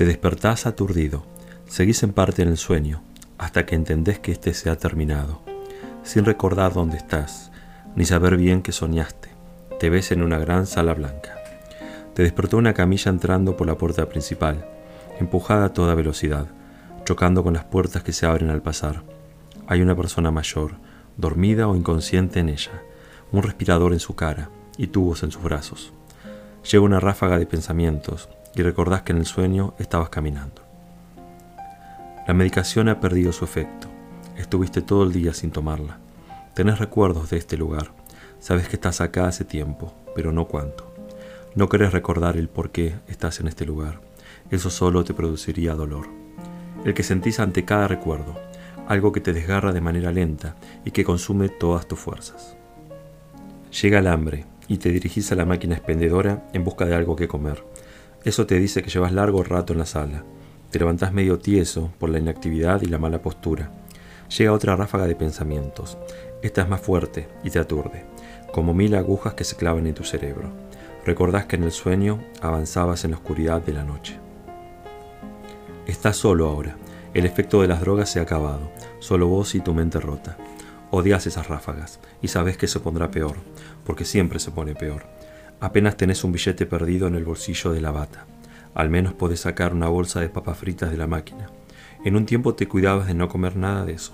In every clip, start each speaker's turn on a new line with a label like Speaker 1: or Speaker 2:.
Speaker 1: Te despertás aturdido, seguís en parte en el sueño, hasta que entendés que éste se ha terminado, sin recordar dónde estás, ni saber bien qué soñaste. Te ves en una gran sala blanca. Te despertó una camilla entrando por la puerta principal, empujada a toda velocidad, chocando con las puertas que se abren al pasar. Hay una persona mayor, dormida o inconsciente en ella, un respirador en su cara y tubos en sus brazos. Llega una ráfaga de pensamientos, y recordás que en el sueño estabas caminando. La medicación ha perdido su efecto. Estuviste todo el día sin tomarla. Tenés recuerdos de este lugar. Sabes que estás acá hace tiempo, pero no cuánto. No querés recordar el por qué estás en este lugar. Eso solo te produciría dolor. El que sentís ante cada recuerdo, algo que te desgarra de manera lenta y que consume todas tus fuerzas. Llega el hambre y te dirigís a la máquina expendedora en busca de algo que comer. Eso te dice que llevas largo rato en la sala. Te levantás medio tieso por la inactividad y la mala postura. Llega otra ráfaga de pensamientos. Esta es más fuerte y te aturde, como mil agujas que se clavan en tu cerebro. Recordás que en el sueño avanzabas en la oscuridad de la noche. Estás solo ahora. El efecto de las drogas se ha acabado. Solo vos y tu mente rota. Odias esas ráfagas y sabes que se pondrá peor, porque siempre se pone peor. Apenas tenés un billete perdido en el bolsillo de la bata. Al menos podés sacar una bolsa de papas fritas de la máquina. En un tiempo te cuidabas de no comer nada de eso,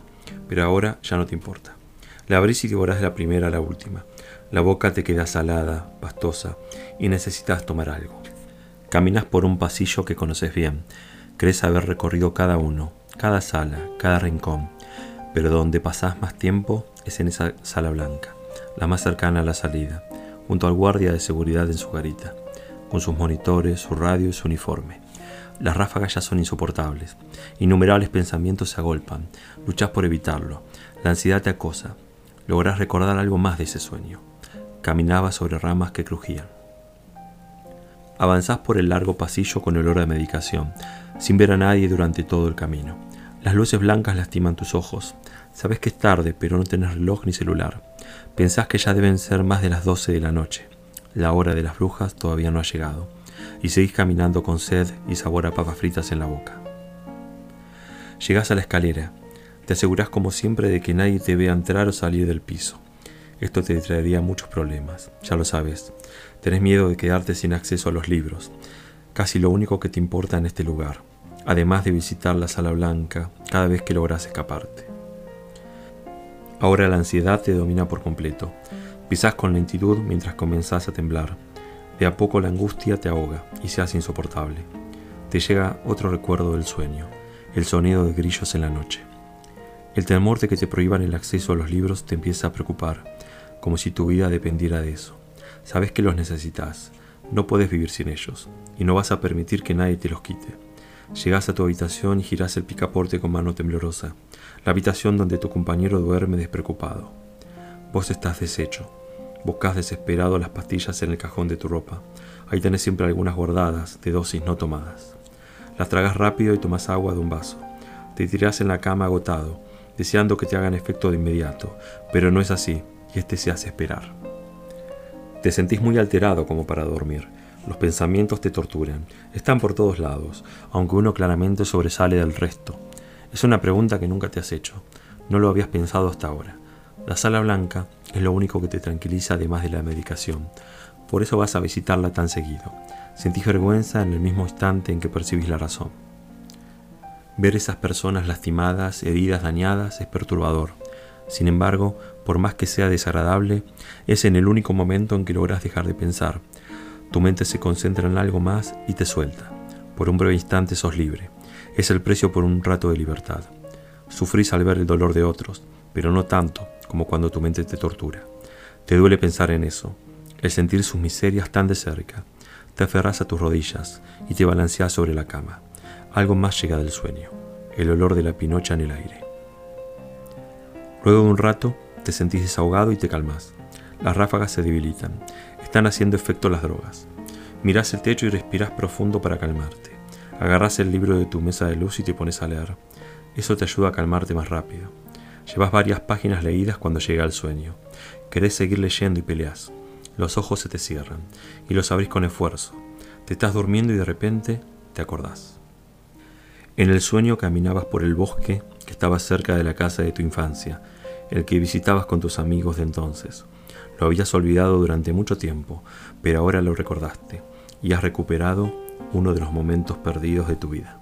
Speaker 1: pero ahora ya no te importa. La abrís y devorás de la primera a la última. La boca te queda salada, pastosa, y necesitas tomar algo. Caminas por un pasillo que conoces bien. Crees haber recorrido cada uno, cada sala, cada rincón, pero donde pasás más tiempo es en esa sala blanca, la más cercana a la salida junto al guardia de seguridad en su garita, con sus monitores, su radio y su uniforme. Las ráfagas ya son insoportables. Innumerables pensamientos se agolpan. Luchas por evitarlo. La ansiedad te acosa. Lográs recordar algo más de ese sueño. Caminabas sobre ramas que crujían. Avanzás por el largo pasillo con olor de medicación, sin ver a nadie durante todo el camino. Las luces blancas lastiman tus ojos. Sabes que es tarde, pero no tenés reloj ni celular. Pensás que ya deben ser más de las 12 de la noche. La hora de las brujas todavía no ha llegado. Y seguís caminando con sed y sabor a papas fritas en la boca. Llegás a la escalera. Te asegurás como siempre de que nadie te vea entrar o salir del piso. Esto te traería muchos problemas, ya lo sabes. Tenés miedo de quedarte sin acceso a los libros, casi lo único que te importa en este lugar, además de visitar la sala blanca cada vez que logras escaparte. Ahora la ansiedad te domina por completo. Pisás con lentitud mientras comenzás a temblar. De a poco la angustia te ahoga y se hace insoportable. Te llega otro recuerdo del sueño, el sonido de grillos en la noche. El temor de que te prohíban el acceso a los libros te empieza a preocupar, como si tu vida dependiera de eso. Sabes que los necesitas, no puedes vivir sin ellos, y no vas a permitir que nadie te los quite. Llegas a tu habitación y giras el picaporte con mano temblorosa la habitación donde tu compañero duerme despreocupado. Vos estás deshecho. Buscas desesperado las pastillas en el cajón de tu ropa. Ahí tenés siempre algunas guardadas, de dosis no tomadas. Las tragas rápido y tomas agua de un vaso. Te tirás en la cama agotado, deseando que te hagan efecto de inmediato, pero no es así, y este se hace esperar. Te sentís muy alterado como para dormir. Los pensamientos te torturan. Están por todos lados, aunque uno claramente sobresale del resto. Es una pregunta que nunca te has hecho. No lo habías pensado hasta ahora. La sala blanca es lo único que te tranquiliza además de la medicación. Por eso vas a visitarla tan seguido. Sentís vergüenza en el mismo instante en que percibís la razón. Ver esas personas lastimadas, heridas, dañadas es perturbador. Sin embargo, por más que sea desagradable, es en el único momento en que logras dejar de pensar. Tu mente se concentra en algo más y te suelta. Por un breve instante sos libre. Es el precio por un rato de libertad. Sufrís al ver el dolor de otros, pero no tanto como cuando tu mente te tortura. Te duele pensar en eso, el sentir sus miserias tan de cerca. Te aferras a tus rodillas y te balanceas sobre la cama. Algo más llega del sueño, el olor de la pinocha en el aire. Luego de un rato, te sentís desahogado y te calmas. Las ráfagas se debilitan. Están haciendo efecto las drogas. Mirás el techo y respiras profundo para calmarte. Agarras el libro de tu mesa de luz y te pones a leer. Eso te ayuda a calmarte más rápido. Llevas varias páginas leídas cuando llega el sueño. Querés seguir leyendo y peleas. Los ojos se te cierran y los abrís con esfuerzo. Te estás durmiendo y de repente te acordás. En el sueño caminabas por el bosque que estaba cerca de la casa de tu infancia, el que visitabas con tus amigos de entonces. Lo habías olvidado durante mucho tiempo, pero ahora lo recordaste y has recuperado uno de los momentos perdidos de tu vida.